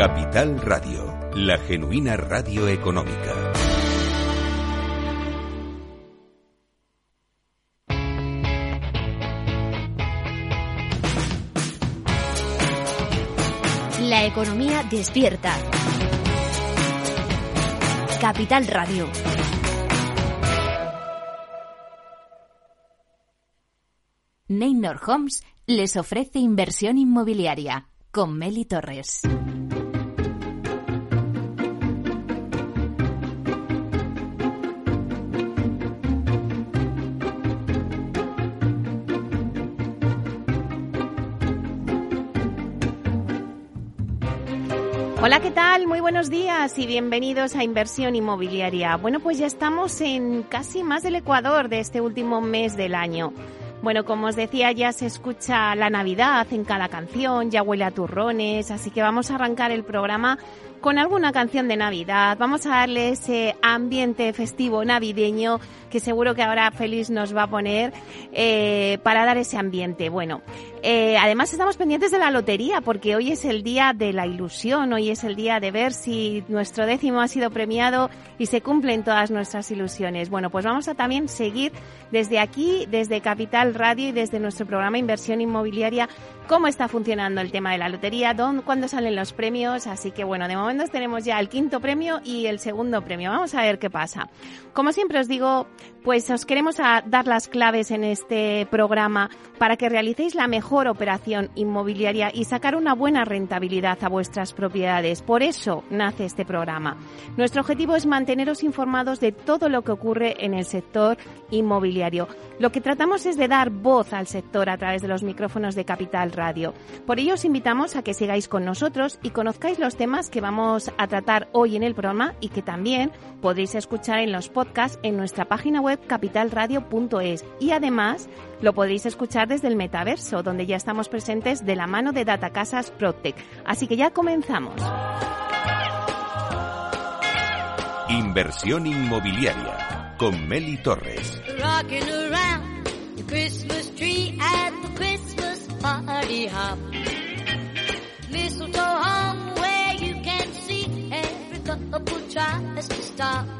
Capital Radio, la genuina radio económica. La economía despierta. Capital Radio. Neynor Homes les ofrece inversión inmobiliaria con Meli Torres. Hola, ¿qué tal? Muy buenos días y bienvenidos a Inversión Inmobiliaria. Bueno, pues ya estamos en casi más del Ecuador de este último mes del año. Bueno, como os decía, ya se escucha la Navidad en cada canción, ya huele a turrones, así que vamos a arrancar el programa con alguna canción de Navidad. Vamos a darle ese ambiente festivo navideño que seguro que ahora Félix nos va a poner eh, para dar ese ambiente. Bueno, eh, además estamos pendientes de la lotería porque hoy es el día de la ilusión, hoy es el día de ver si nuestro décimo ha sido premiado y se cumplen todas nuestras ilusiones. Bueno, pues vamos a también seguir desde aquí, desde Capital Radio y desde nuestro programa Inversión Inmobiliaria, cómo está funcionando el tema de la lotería, dónde, cuándo salen los premios. Así que bueno, de momento tenemos ya el quinto premio y el segundo premio. Vamos a ver qué pasa. Como siempre os digo, pues os queremos dar las claves en este programa para que realicéis la mejor operación inmobiliaria y sacar una buena rentabilidad a vuestras propiedades. Por eso nace este programa. Nuestro objetivo es manteneros informados de todo lo que ocurre en el sector inmobiliario. Lo que tratamos es de dar voz al sector a través de los micrófonos de Capital Radio. Por ello os invitamos a que sigáis con nosotros y conozcáis los temas que vamos a tratar hoy en el programa y que también podréis escuchar en los podcasts en nuestra página web capitalradio.es y además lo podéis escuchar desde el metaverso donde ya estamos presentes de la mano de Datacasas Protec. Así que ya comenzamos. Inversión inmobiliaria con Meli Torres. tries to stop.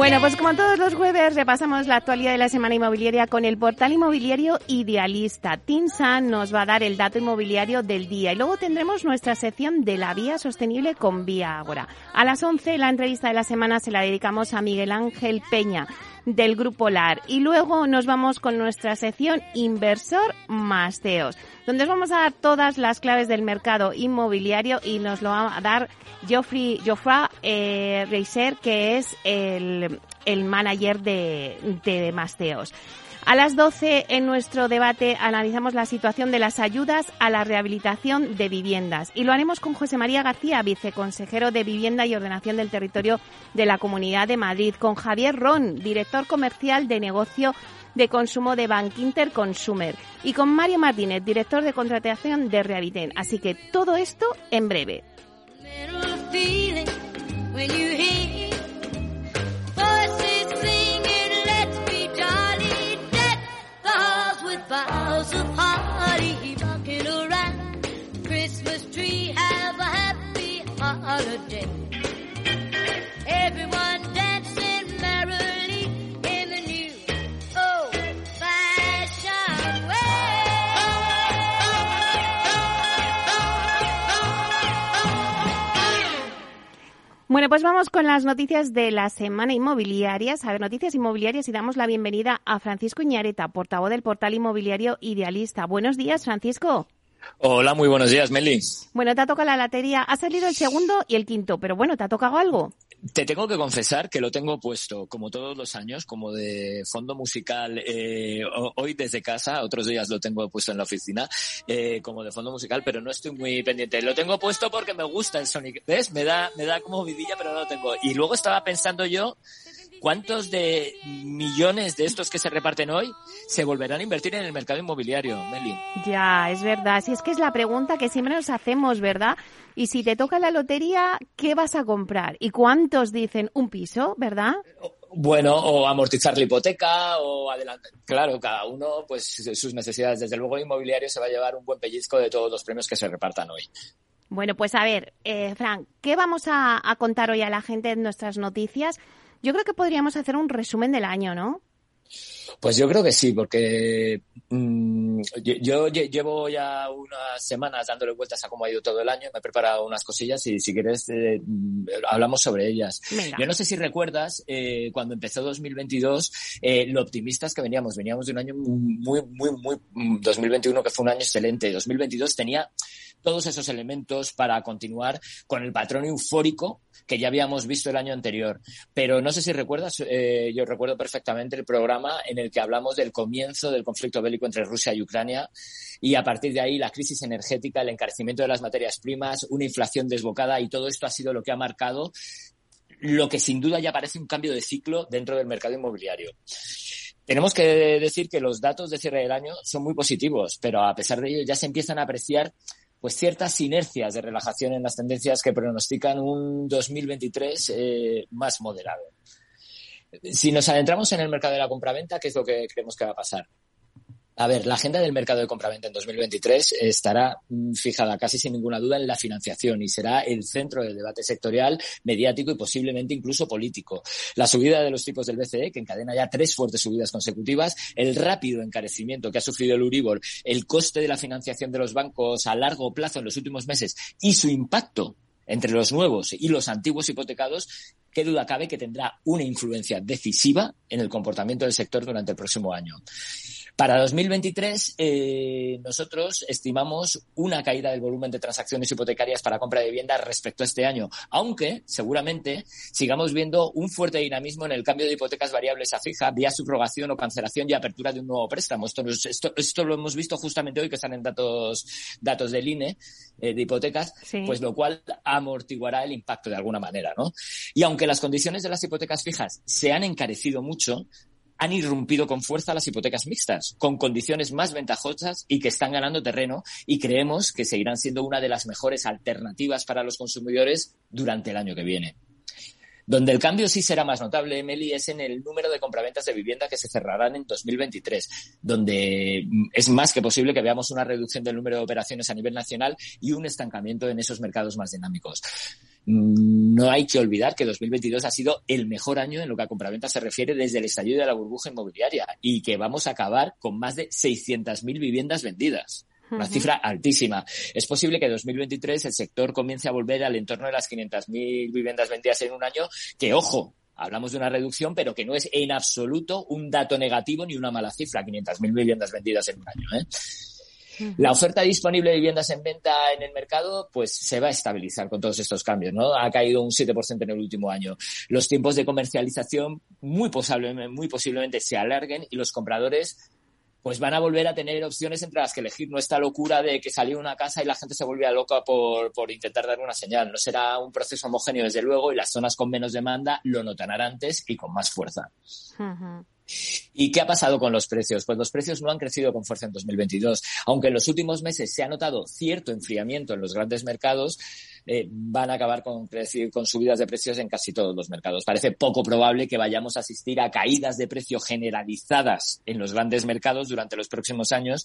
Bueno, pues como todos los jueves repasamos la actualidad de la semana inmobiliaria con el portal inmobiliario Idealista. Tinsan nos va a dar el dato inmobiliario del día y luego tendremos nuestra sección de la vía sostenible con Vía Agora. A las 11 la entrevista de la semana se la dedicamos a Miguel Ángel Peña del Grupo LAR. Y luego nos vamos con nuestra sección Inversor Masteos, donde os vamos a dar todas las claves del mercado inmobiliario y nos lo va a dar Geoffrey, Geoffrey eh, Reiser, que es el, el manager de, de Masteos. A las 12, en nuestro debate, analizamos la situación de las ayudas a la rehabilitación de viviendas. Y lo haremos con José María García, viceconsejero de Vivienda y Ordenación del Territorio de la Comunidad de Madrid, con Javier Ron, director comercial de negocio de consumo de Bankinter Consumer, y con Mario Martínez, director de contratación de Rehabiten. Así que todo esto en breve. Bueno, pues vamos con las noticias de la semana inmobiliaria. A ver, noticias inmobiliarias y damos la bienvenida a Francisco Iñareta, portavoz del portal inmobiliario Idealista. Buenos días, Francisco. Hola, muy buenos días, Meli. Bueno, te ha tocado la lotería. Ha salido el segundo y el quinto, pero bueno, ¿te ha tocado algo? Te tengo que confesar que lo tengo puesto, como todos los años, como de fondo musical, eh, ho- hoy desde casa, otros días lo tengo puesto en la oficina, eh, como de fondo musical, pero no estoy muy pendiente. Lo tengo puesto porque me gusta el Sonic, ¿ves? Me da, me da como vidilla, pero no lo tengo. Y luego estaba pensando yo ¿cuántos de millones de estos que se reparten hoy se volverán a invertir en el mercado inmobiliario, Meli? Ya, es verdad. Si es que es la pregunta que siempre nos hacemos, ¿verdad? Y si te toca la lotería, ¿qué vas a comprar? ¿Y cuántos dicen un piso, verdad? Bueno, o amortizar la hipoteca, o adelantar. Claro, cada uno, pues sus necesidades. Desde luego, el inmobiliario se va a llevar un buen pellizco de todos los premios que se repartan hoy. Bueno, pues a ver, eh, Frank, ¿qué vamos a, a contar hoy a la gente en nuestras noticias? Yo creo que podríamos hacer un resumen del año, ¿no? Pues yo creo que sí, porque mm, yo, yo lle- llevo ya unas semanas dándole vueltas a cómo ha ido todo el año, me he preparado unas cosillas y si quieres eh, mm, hablamos sobre ellas. Venga. Yo no sé si recuerdas eh, cuando empezó 2022 eh, lo optimistas que veníamos. Veníamos de un año muy, muy, muy, mm, 2021 que fue un año excelente. 2022 tenía todos esos elementos para continuar con el patrón eufórico que ya habíamos visto el año anterior. Pero no sé si recuerdas, eh, yo recuerdo perfectamente el programa en el que hablamos del comienzo del conflicto bélico entre Rusia y Ucrania y a partir de ahí la crisis energética, el encarecimiento de las materias primas, una inflación desbocada y todo esto ha sido lo que ha marcado lo que sin duda ya parece un cambio de ciclo dentro del mercado inmobiliario. Tenemos que decir que los datos de cierre del año son muy positivos, pero a pesar de ello ya se empiezan a apreciar pues ciertas inercias de relajación en las tendencias que pronostican un 2023 eh, más moderado. Si nos adentramos en el mercado de la compraventa, ¿qué es lo que creemos que va a pasar? A ver, la agenda del mercado de compraventa en 2023 estará mm, fijada casi sin ninguna duda en la financiación y será el centro del debate sectorial, mediático y posiblemente incluso político. La subida de los tipos del BCE, que encadena ya tres fuertes subidas consecutivas, el rápido encarecimiento que ha sufrido el Uribor, el coste de la financiación de los bancos a largo plazo en los últimos meses y su impacto entre los nuevos y los antiguos hipotecados, qué duda cabe que tendrá una influencia decisiva en el comportamiento del sector durante el próximo año. Para 2023, eh, nosotros estimamos una caída del volumen de transacciones hipotecarias para compra de vivienda respecto a este año, aunque seguramente sigamos viendo un fuerte dinamismo en el cambio de hipotecas variables a fija vía subrogación o cancelación y apertura de un nuevo préstamo. Esto, esto, esto lo hemos visto justamente hoy que están en datos, datos del INE eh, de hipotecas, Sí. pues lo cual amortiguará el impacto de alguna manera, ¿no? Y aunque las condiciones de las hipotecas fijas se han encarecido mucho, han irrumpido con fuerza las hipotecas mixtas, con condiciones más ventajosas y que están ganando terreno y creemos que seguirán siendo una de las mejores alternativas para los consumidores durante el año que viene. Donde el cambio sí será más notable, Emily, es en el número de compraventas de vivienda que se cerrarán en 2023, donde mm, es más que posible que veamos una reducción del número de operaciones a nivel nacional y un estancamiento en esos mercados más dinámicos. No hay que olvidar que 2022 ha sido el mejor año en lo que a compraventa se refiere desde el estallido de la burbuja inmobiliaria y que vamos a acabar con más de 600.000 viviendas vendidas. Una cifra altísima. Es posible que en 2023 el sector comience a volver al entorno de las 500.000 viviendas vendidas en un año, que ojo, hablamos de una reducción, pero que no es en absoluto un dato negativo ni una mala cifra, 500.000 viviendas vendidas en un año. ¿eh? La oferta disponible de viviendas en venta en el mercado, pues se va a estabilizar con todos estos cambios, ¿no? Ha caído un 7% en el último año. Los tiempos de comercialización muy, posiblemente, muy posiblemente se alarguen y los compradores pues van a volver a tener opciones entre las que elegir. No esta locura de que salió una casa y la gente se volvía loca por, por intentar dar una señal. No será un proceso homogéneo, desde luego, y las zonas con menos demanda lo notarán antes y con más fuerza. ¿Y qué ha pasado con los precios? Pues los precios no han crecido con fuerza en 2022. Aunque en los últimos meses se ha notado cierto enfriamiento en los grandes mercados, eh, van a acabar con, con subidas de precios en casi todos los mercados. Parece poco probable que vayamos a asistir a caídas de precio generalizadas en los grandes mercados durante los próximos años.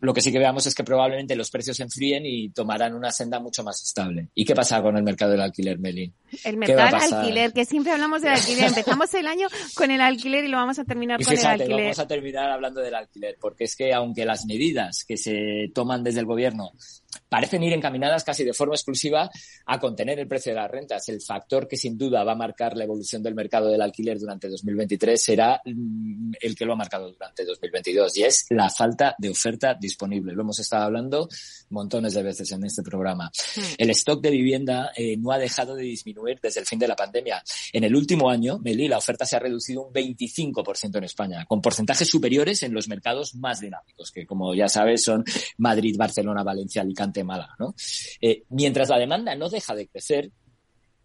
Lo que sí que veamos es que probablemente los precios se enfríen y tomarán una senda mucho más estable. ¿Y qué pasa con el mercado del alquiler, Meli? El ¿Qué va a mercado del alquiler, que siempre hablamos del alquiler. Empezamos el año con el alquiler y lo vamos a terminar Y con el fíjate, alquiler. vamos a terminar hablando del alquiler, porque es que aunque las medidas que se toman desde el gobierno parecen ir encaminadas casi de forma exclusiva a contener el precio de las rentas, el factor que sin duda va a marcar la evolución del mercado del alquiler durante 2023 será mm, el que lo ha marcado durante 2022 y es la falta de oferta disponible. Lo hemos estado hablando montones de veces en este programa. El stock de vivienda eh, no ha dejado de disminuir desde el fin de la pandemia. En el último año, Meli, la oferta se ha reducido un 25% en España, con porcentajes superiores en los mercados más dinámicos, que como ya sabes son Madrid, Barcelona, Valencia, Alicante, ¿no? Eh, mientras la demanda no deja de crecer,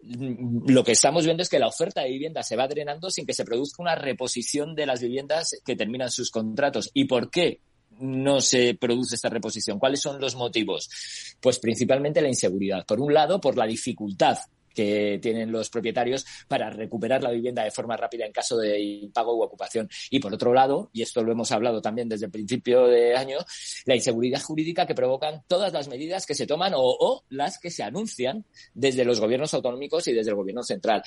lo que estamos viendo es que la oferta de vivienda se va drenando sin que se produzca una reposición de las viviendas que terminan sus contratos. ¿Y por qué? no se produce esta reposición. ¿Cuáles son los motivos? Pues principalmente la inseguridad. Por un lado, por la dificultad que tienen los propietarios para recuperar la vivienda de forma rápida en caso de impago u ocupación. Y por otro lado, y esto lo hemos hablado también desde el principio de año, la inseguridad jurídica que provocan todas las medidas que se toman o, o las que se anuncian desde los gobiernos autonómicos y desde el gobierno central.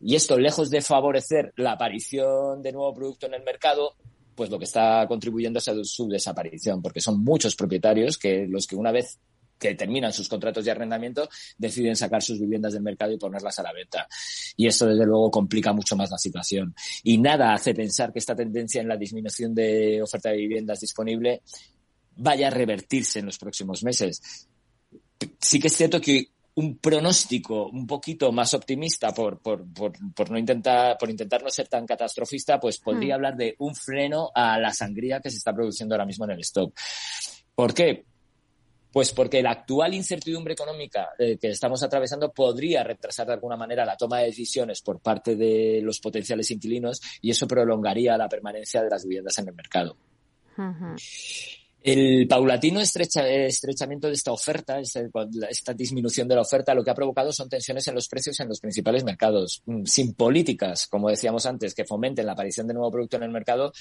Y esto, lejos de favorecer la aparición de nuevo producto en el mercado, pues lo que está contribuyendo es a su desaparición, porque son muchos propietarios que los que una vez que terminan sus contratos de arrendamiento deciden sacar sus viviendas del mercado y ponerlas a la venta. Y esto, desde luego, complica mucho más la situación. Y nada hace pensar que esta tendencia en la disminución de oferta de viviendas disponible vaya a revertirse en los próximos meses. Sí que es cierto que un pronóstico un poquito más optimista por, por, por, por, no intentar, por intentar no ser tan catastrofista, pues podría hablar de un freno a la sangría que se está produciendo ahora mismo en el stock. ¿Por qué? Pues porque la actual incertidumbre económica eh, que estamos atravesando podría retrasar de alguna manera la toma de decisiones por parte de los potenciales inquilinos y eso prolongaría la permanencia de las viviendas en el mercado. El paulatino estrecha- estrechamiento de esta oferta, este- esta disminución de la oferta, lo que ha provocado son tensiones en los precios en los principales mercados. Mm, Sin políticas, como decíamos antes, que fomenten la aparición de nuevo producto en el mercado,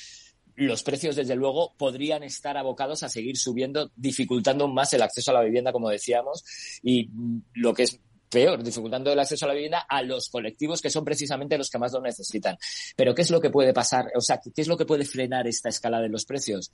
los precios, desde luego, podrían estar abocados a seguir subiendo, dificultando más el acceso a la vivienda, como decíamos, y lo que es peor, dificultando el acceso a la vivienda a los colectivos que son precisamente los que más lo necesitan. Pero ¿qué es lo que puede pasar? O sea, ¿qué es lo que puede frenar esta escala de los precios?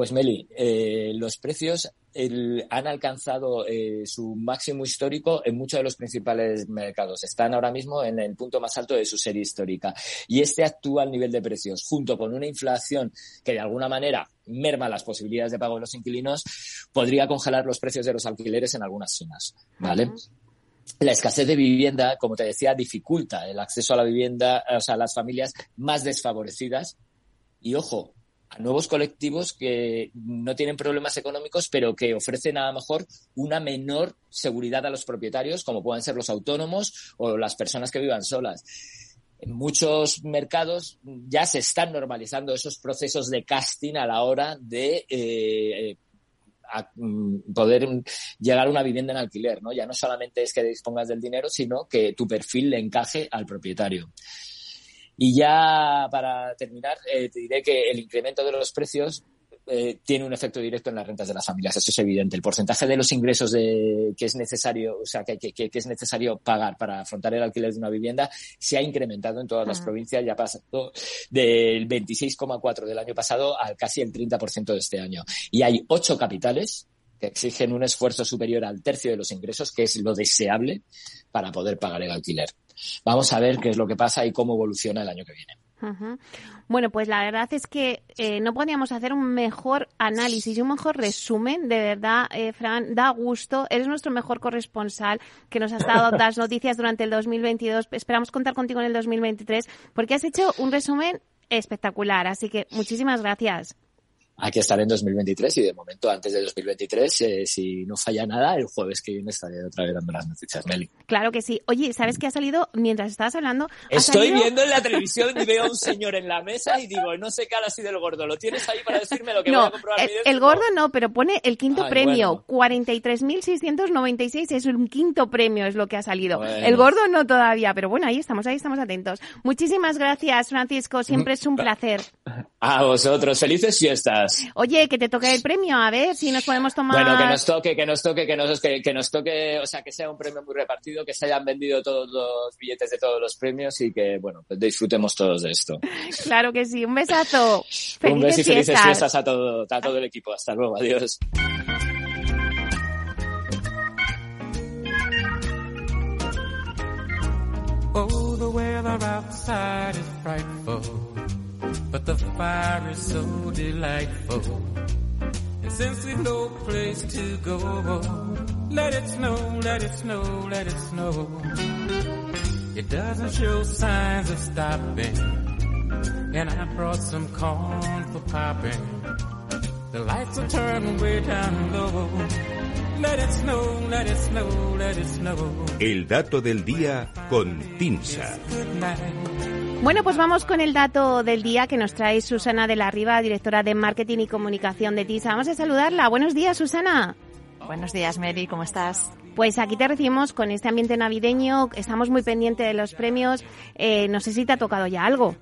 Pues Meli, eh, los precios el- han alcanzado eh, su máximo histórico en muchos de los principales mercados. Están ahora mismo en el punto más alto de su serie histórica. Y este actual nivel de precios, junto con una inflación que de alguna manera merma las posibilidades de pago de los inquilinos, podría congelar los precios de los alquileres en algunas zonas. ¿Vale? La escasez de vivienda, como te decía, dificulta el acceso a la vivienda, o sea, a las familias más desfavorecidas. Y ojo, a nuevos colectivos que no tienen problemas económicos, pero que ofrecen a lo mejor una menor seguridad a los propietarios, como puedan ser los autónomos o las personas que vivan solas. En muchos mercados ya se están normalizando esos procesos de casting a la hora de eh, mm, poder llegar a una vivienda en alquiler, ¿no? Ya no solamente es que dispongas del dinero, sino que tu perfil le encaje al propietario. Y ya para terminar, eh, te diré que el incremento de los precios eh, tiene un efecto directo en las rentas de las familias, eso es evidente. El porcentaje de los ingresos de, que es necesario, o sea, que, que, que es necesario pagar para afrontar el alquiler de una vivienda se ha incrementado en todas las Ah. provincias, ya pasado del 26,4 del año pasado al casi el 30% de este año. Y hay ocho capitales que exigen un esfuerzo superior al tercio de los ingresos, que es lo deseable para poder pagar el alquiler. Vamos a ver qué es lo que pasa y cómo evoluciona el año que viene. Bueno, pues la verdad es que eh, no podíamos hacer un mejor análisis y un mejor resumen. De verdad, eh, Fran, da gusto. Eres nuestro mejor corresponsal que nos has dado las noticias durante el 2022. Esperamos contar contigo en el 2023 porque has hecho un resumen espectacular. Así que muchísimas gracias. Aquí estaré en 2023 y de momento antes de 2023, eh, si no falla nada, el jueves que viene estaré otra vez dando las noticias, Meli. Claro que sí. Oye, ¿sabes qué ha salido mientras estabas hablando? Ha Estoy salido- viendo en la televisión y veo a un señor en la mesa y digo, no sé qué hará así del gordo. ¿Lo tienes ahí para decirme lo que voy No, a comprobar? el, mi el gordo no, pero pone el quinto Ay, premio. bueno. 43.696 es un quinto premio, es lo que ha salido. Bueno. El gordo no todavía, pero bueno, ahí estamos, ahí estamos atentos. Muchísimas gracias, Francisco. Siempre es un placer. A vosotros, felices fiestas. Oye, que te toque el premio, a ver si nos podemos tomar. Bueno, que nos toque, que nos toque, que nos, que, que nos toque, o sea, que sea un premio muy repartido, que se hayan vendido todos los billetes de todos los premios y que, bueno, pues disfrutemos todos de esto. Claro que sí. Un besazo. Felices un beso y felices fiestas. fiestas a todo, a todo el equipo. Hasta luego, adiós. Oh, the weather outside is frightful, but the fire is so delightful. And since we've no place to go, let it snow, let it snow, let it snow. It doesn't show signs of stopping, and I brought some corn for popping. The lights are turned way down low. Let it snow, let it snow, let it snow. El dato del día con Tinsa. Bueno, pues vamos con el dato del día que nos trae Susana de la Riva, directora de Marketing y Comunicación de TISA. Vamos a saludarla. Buenos días, Susana. Buenos días, Mary, ¿cómo estás? Pues aquí te recibimos con este ambiente navideño. Estamos muy pendientes de los premios. Eh, no sé si te ha tocado ya algo.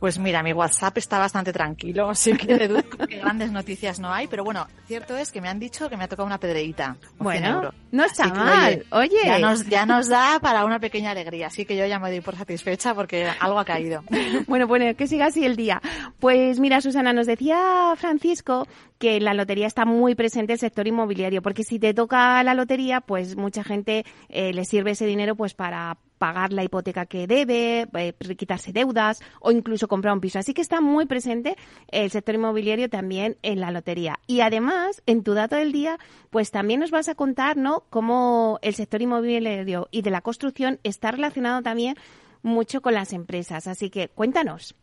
Pues mira, mi WhatsApp está bastante tranquilo, así que deduzco que grandes noticias no hay, pero bueno, cierto es que me han dicho que me ha tocado una 100 Bueno, no está Así que, mal. Oye, Ya nos, ya nos da para una pequeña alegría, así que yo ya me doy por satisfecha porque algo ha caído. Bueno, bueno, que siga así el día. Pues mira, Susana, nos decía Francisco que en la lotería está muy presente el sector inmobiliario, porque si te toca la lotería, pues mucha gente eh, le sirve ese dinero pues para pagar la hipoteca que debe, eh, quitarse deudas o incluso comprar un piso. Así que está muy presente el sector inmobiliario también en la lotería. Y además, en tu dato del día, pues también nos vas a contar, ¿no?, cómo el sector inmobiliario y de la construcción está relacionado también mucho con las empresas. Así que cuéntanos.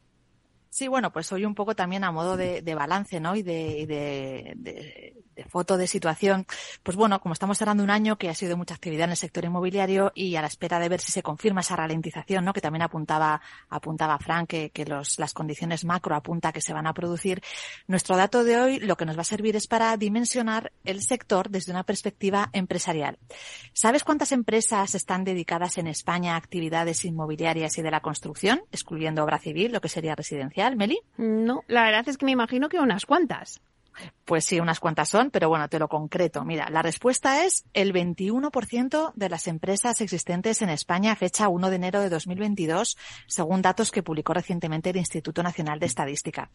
Sí, bueno, pues hoy un poco también a modo de, de balance, ¿no? Y de, de, de- de foto de situación. Pues bueno, como estamos cerrando un año que ha sido mucha actividad en el sector inmobiliario y a la espera de ver si se confirma esa ralentización, ¿no? Que también apuntaba, apuntaba Frank, que, que los, las condiciones macro apunta que se van a producir. Nuestro dato de hoy lo que nos va a servir es para dimensionar el sector desde una perspectiva empresarial. ¿Sabes cuántas empresas están dedicadas en España a actividades inmobiliarias y de la construcción, excluyendo obra civil, lo que sería residencial, Meli? No, la verdad es que me imagino que unas cuantas. Pues sí, unas cuantas son, pero bueno, te lo concreto. Mira, la respuesta es el 21% de las empresas existentes en España a fecha 1 de enero de 2022, según datos que publicó recientemente el Instituto Nacional de Estadística.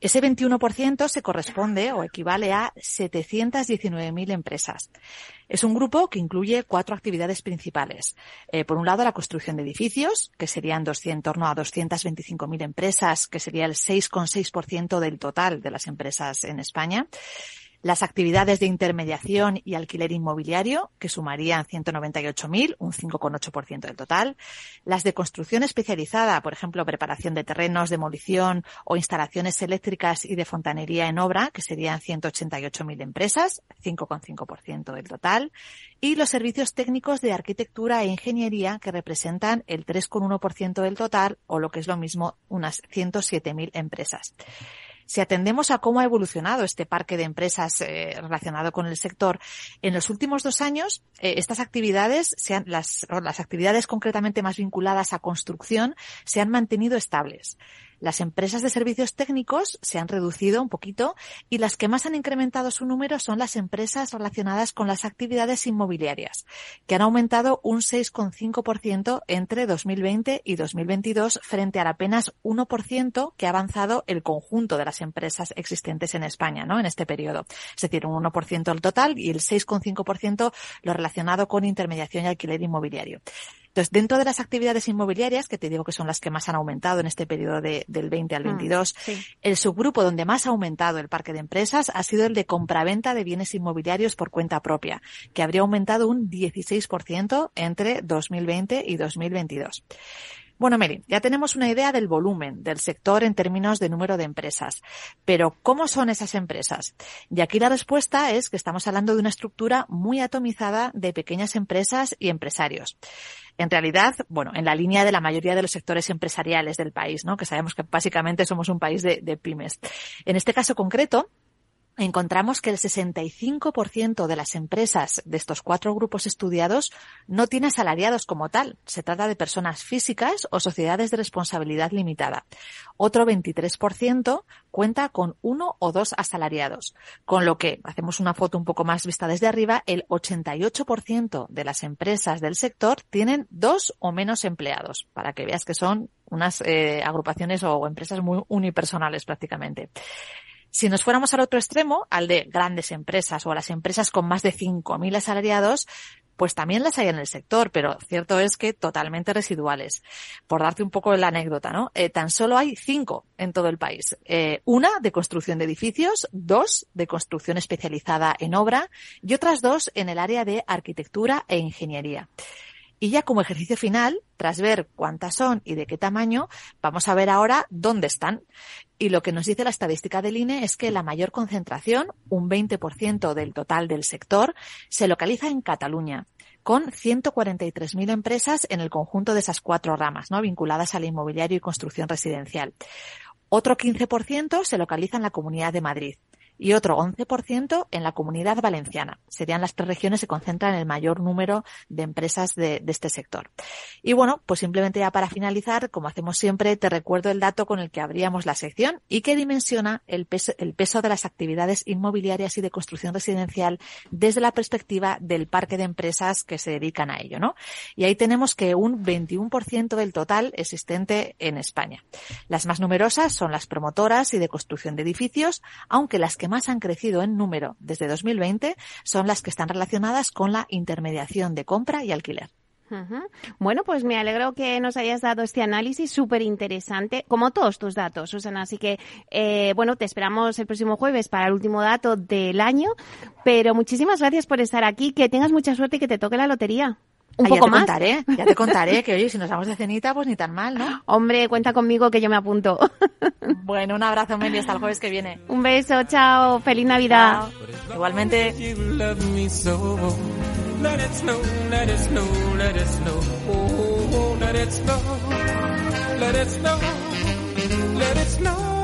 Ese 21% se corresponde o equivale a 719.000 empresas. Es un grupo que incluye cuatro actividades principales. Eh, por un lado, la construcción de edificios, que serían 200, en torno a 225.000 empresas, que sería el 6,6% del total de las empresas en España. Las actividades de intermediación y alquiler inmobiliario, que sumarían 198.000, un 5,8% del total. Las de construcción especializada, por ejemplo, preparación de terrenos, demolición o instalaciones eléctricas y de fontanería en obra, que serían 188.000 empresas, 5,5% del total. Y los servicios técnicos de arquitectura e ingeniería, que representan el 3,1% del total, o lo que es lo mismo, unas 107.000 empresas. Si atendemos a cómo ha evolucionado este parque de empresas eh, relacionado con el sector, en los últimos dos años, eh, estas actividades, se han- las, las actividades concretamente más vinculadas a construcción, se han mantenido estables. Las empresas de servicios técnicos se han reducido un poquito y las que más han incrementado su número son las empresas relacionadas con las actividades inmobiliarias, que han aumentado un 6,5% entre 2020 y 2022 frente al apenas 1% que ha avanzado el conjunto de las empresas existentes en España, ¿no? En este periodo. Es decir, un 1% el total y el 6,5% lo relacionado con intermediación y alquiler inmobiliario. Entonces, dentro de las actividades inmobiliarias, que te digo que son las que más han aumentado en este periodo de- del 20 al Mm, 22, sí. el subgrupo donde más ha aumentado el parque de empresas ha sido el de compraventa de bienes inmobiliarios por cuenta propia, que habría aumentado un 16% entre 2020 y 2022. Bueno, Meli, ya tenemos una idea del volumen del sector en términos de número de empresas. Pero, ¿cómo son esas empresas? Y aquí la respuesta es que estamos hablando de una estructura muy atomizada de pequeñas empresas y empresarios. En realidad, bueno, en la línea de la mayoría de los sectores empresariales del país, ¿no? Que sabemos que básicamente somos un país de, de pymes. En este caso concreto, encontramos que el 65% de las empresas de estos cuatro grupos estudiados no tiene asalariados como tal. Se trata de personas físicas o sociedades de responsabilidad limitada. Otro 23% cuenta con uno o dos asalariados. Con lo que, hacemos una foto un poco más vista desde arriba, el 88% de las empresas del sector tienen dos o menos empleados, para que veas que son unas eh, agrupaciones o empresas muy unipersonales prácticamente. Si nos fuéramos al otro extremo, al de grandes empresas o a las empresas con más de 5.000 asalariados, pues también las hay en el sector, pero cierto es que totalmente residuales. Por darte un poco la anécdota, ¿no? Eh, tan solo hay cinco en todo el país. Eh, una de construcción de edificios, dos de construcción especializada en obra y otras dos en el área de arquitectura e ingeniería. Y ya como ejercicio final, tras ver cuántas son y de qué tamaño, vamos a ver ahora dónde están. Y lo que nos dice la estadística del INE es que la mayor concentración, un 20% del total del sector, se localiza en Cataluña con 143.000 empresas en el conjunto de esas cuatro ramas, ¿no? vinculadas al inmobiliario y construcción residencial. Otro 15% se localiza en la Comunidad de Madrid y otro 11% en la comunidad valenciana. Serían las tres regiones que concentran el mayor número de empresas de, este sector. Y bueno, pues simplemente ya para finalizar, como hacemos siempre, te recuerdo el dato con el que abríamos la sección y que dimensiona el peso, el peso de las actividades inmobiliarias y de construcción residencial desde la perspectiva del parque de empresas que se dedican a ello, ¿no? Y ahí tenemos que un 21% del total existente en España. Las más numerosas son las promotoras y de construcción de edificios, aunque las que más han crecido en número desde 2020 son las que están relacionadas con la intermediación de compra y alquiler. Bueno, pues me alegro que nos hayas dado este análisis súper interesante, como todos tus datos, Susana. Así que, eh, bueno, te esperamos el próximo jueves para el último dato del año. Pero muchísimas gracias por estar aquí. Que tengas mucha suerte y que te toque la lotería. Un ah, poco ya te más. Contaré, ya te contaré que, oye, si nos vamos de cenita, pues ni tan mal, ¿no? Hombre, cuenta conmigo que yo me apunto. bueno, un abrazo, Meli, hasta el jueves que viene. Un beso, chao, feliz Navidad. Chao. Igualmente. Let it snow, let it snow,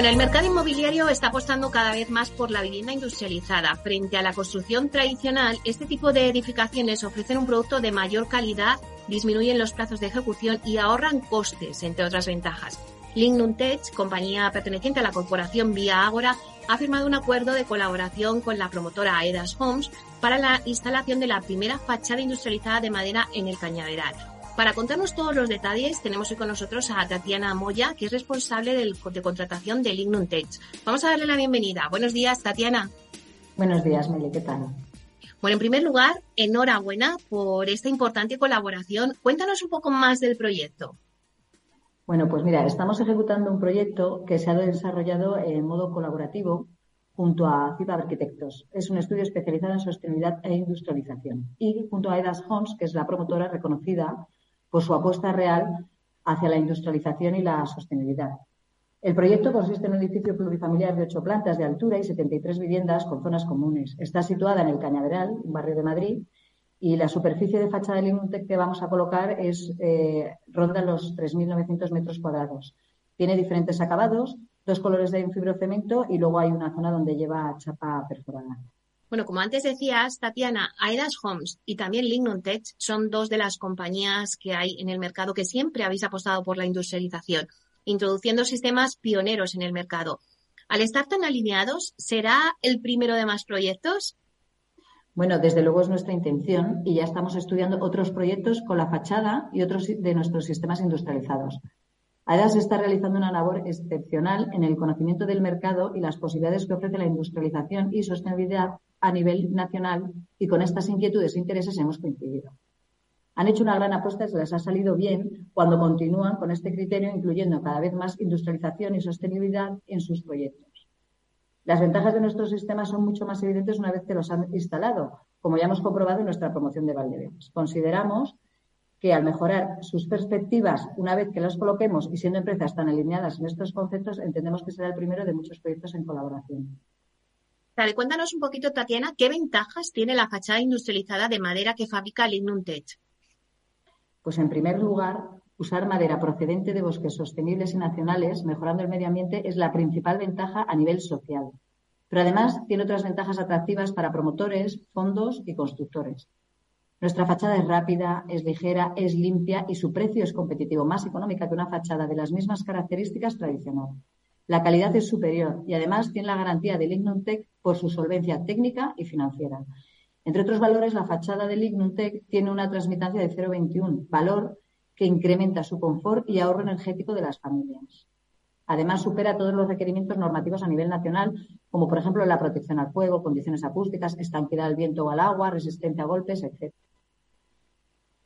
Bueno, el mercado inmobiliario está apostando cada vez más por la vivienda industrializada. Frente a la construcción tradicional, este tipo de edificaciones ofrecen un producto de mayor calidad, disminuyen los plazos de ejecución y ahorran costes, entre otras ventajas. Lignum Tech, compañía perteneciente a la corporación Vía Ágora, ha firmado un acuerdo de colaboración con la promotora Aedas Homes para la instalación de la primera fachada industrializada de madera en el Cañaveral. Para contarnos todos los detalles, tenemos hoy con nosotros a Tatiana Moya, que es responsable del, de contratación de Lignum Tech. Vamos a darle la bienvenida. Buenos días, Tatiana. Buenos días, Meli, ¿qué tal? Bueno, en primer lugar, enhorabuena por esta importante colaboración. Cuéntanos un poco más del proyecto. Bueno, pues mira, estamos ejecutando un proyecto que se ha desarrollado en modo colaborativo junto a CIPA Arquitectos. Es un estudio especializado en sostenibilidad e industrialización. Y junto a EDAS Homes, que es la promotora reconocida por su apuesta real hacia la industrialización y la sostenibilidad. El proyecto consiste en un edificio plurifamiliar de ocho plantas de altura y 73 viviendas con zonas comunes. Está situada en el Cañaveral, un barrio de Madrid, y la superficie de fachada del Inuntec que vamos a colocar es eh, ronda los 3.900 metros cuadrados. Tiene diferentes acabados, dos colores de fibrocemento y luego hay una zona donde lleva chapa perforada. Bueno, como antes decías, Tatiana, Aedas Homes y también Lignum Tech son dos de las compañías que hay en el mercado que siempre habéis apostado por la industrialización, introduciendo sistemas pioneros en el mercado. Al estar tan alineados, ¿será el primero de más proyectos? Bueno, desde luego es nuestra intención y ya estamos estudiando otros proyectos con la fachada y otros de nuestros sistemas industrializados. AEDAS está realizando una labor excepcional en el conocimiento del mercado y las posibilidades que ofrece la industrialización y sostenibilidad a nivel nacional y con estas inquietudes e intereses hemos coincidido. Han hecho una gran apuesta y se les ha salido bien cuando continúan con este criterio, incluyendo cada vez más industrialización y sostenibilidad en sus proyectos. Las ventajas de nuestros sistemas son mucho más evidentes una vez que los han instalado, como ya hemos comprobado en nuestra promoción de Valdebebas. Consideramos que al mejorar sus perspectivas, una vez que las coloquemos y siendo empresas tan alineadas en estos conceptos, entendemos que será el primero de muchos proyectos en colaboración. Vale, cuéntanos un poquito, Tatiana, ¿qué ventajas tiene la fachada industrializada de madera que fabrica Lignum Tech? Pues en primer lugar, usar madera procedente de bosques sostenibles y nacionales, mejorando el medio ambiente, es la principal ventaja a nivel social. Pero además tiene otras ventajas atractivas para promotores, fondos y constructores. Nuestra fachada es rápida, es ligera, es limpia y su precio es competitivo, más económica que una fachada de las mismas características tradicional. La calidad es superior y además tiene la garantía de Lignum Tech por su solvencia técnica y financiera. Entre otros valores, la fachada de Lignum Tech tiene una transmitancia de 0,21, valor que incrementa su confort y ahorro energético de las familias. Además, supera todos los requerimientos normativos a nivel nacional, como por ejemplo la protección al fuego, condiciones acústicas, estanquidad al viento o al agua, resistencia a golpes, etc.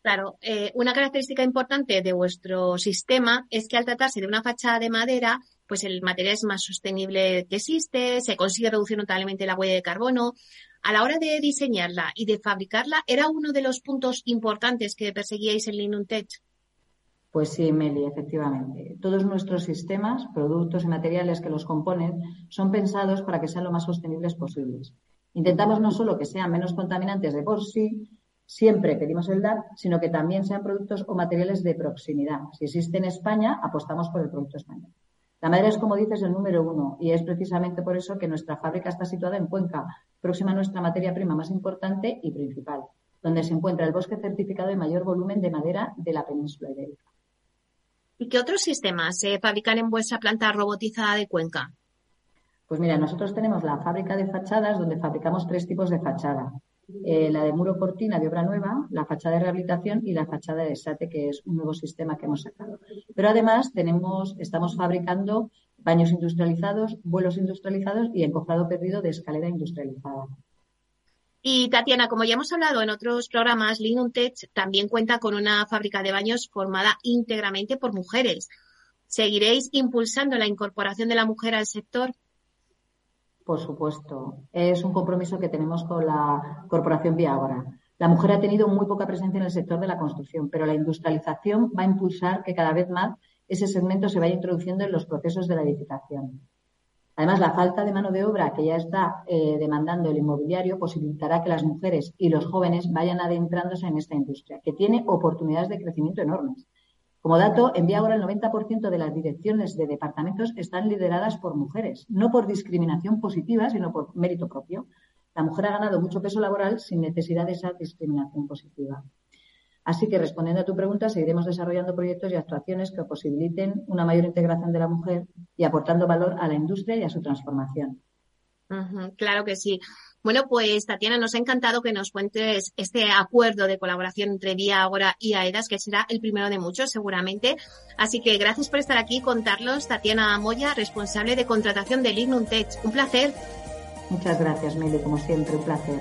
Claro, eh, una característica importante de vuestro sistema es que al tratarse de una fachada de madera, pues el material es más sostenible que existe, se consigue reducir notablemente la huella de carbono. A la hora de diseñarla y de fabricarla, ¿era uno de los puntos importantes que perseguíais en Linutech? Pues sí, Meli, efectivamente. Todos nuestros sistemas, productos y materiales que los componen son pensados para que sean lo más sostenibles posibles. Intentamos no solo que sean menos contaminantes de por sí, siempre pedimos el DAR, sino que también sean productos o materiales de proximidad. Si existe en España, apostamos por el producto español. La madera es, como dices, el número uno y es precisamente por eso que nuestra fábrica está situada en Cuenca, próxima a nuestra materia prima más importante y principal, donde se encuentra el bosque certificado de mayor volumen de madera de la península ibérica. ¿Y qué otros sistemas se fabrican en vuestra planta robotizada de Cuenca? Pues mira, nosotros tenemos la fábrica de fachadas donde fabricamos tres tipos de fachada. Eh, la de muro cortina de obra nueva, la fachada de rehabilitación y la fachada de SATE, que es un nuevo sistema que hemos sacado. Pero además tenemos, estamos fabricando baños industrializados, vuelos industrializados y encofrado perdido de escalera industrializada. Y Tatiana, como ya hemos hablado en otros programas, Tech también cuenta con una fábrica de baños formada íntegramente por mujeres. ¿Seguiréis impulsando la incorporación de la mujer al sector? Por supuesto. Es un compromiso que tenemos con la Corporación Viagora. La mujer ha tenido muy poca presencia en el sector de la construcción, pero la industrialización va a impulsar que cada vez más ese segmento se vaya introduciendo en los procesos de la edificación. Además, la falta de mano de obra que ya está eh, demandando el inmobiliario posibilitará que las mujeres y los jóvenes vayan adentrándose en esta industria, que tiene oportunidades de crecimiento enormes. Como dato, en ahora el 90% de las direcciones de departamentos están lideradas por mujeres, no por discriminación positiva, sino por mérito propio. La mujer ha ganado mucho peso laboral sin necesidad de esa discriminación positiva. Así que, respondiendo a tu pregunta, seguiremos desarrollando proyectos y actuaciones que posibiliten una mayor integración de la mujer y aportando valor a la industria y a su transformación. claro que sí. Bueno, pues Tatiana, nos ha encantado que nos cuentes este acuerdo de colaboración entre Vía Agora y AEDAS, que será el primero de muchos seguramente. Así que gracias por estar aquí contarlos. Tatiana Moya, responsable de contratación de Lignum Tech. Un placer. Muchas gracias, Meli, como siempre, un placer.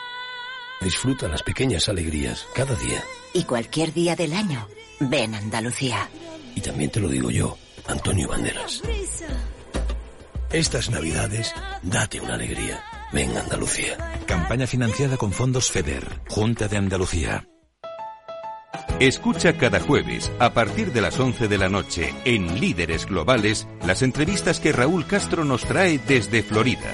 Disfruta las pequeñas alegrías cada día. Y cualquier día del año, ven Andalucía. Y también te lo digo yo, Antonio Banderas. Estas navidades, date una alegría. Ven Andalucía. Campaña financiada con fondos FEDER, Junta de Andalucía. Escucha cada jueves, a partir de las 11 de la noche, en Líderes Globales, las entrevistas que Raúl Castro nos trae desde Florida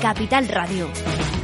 Capital Radio.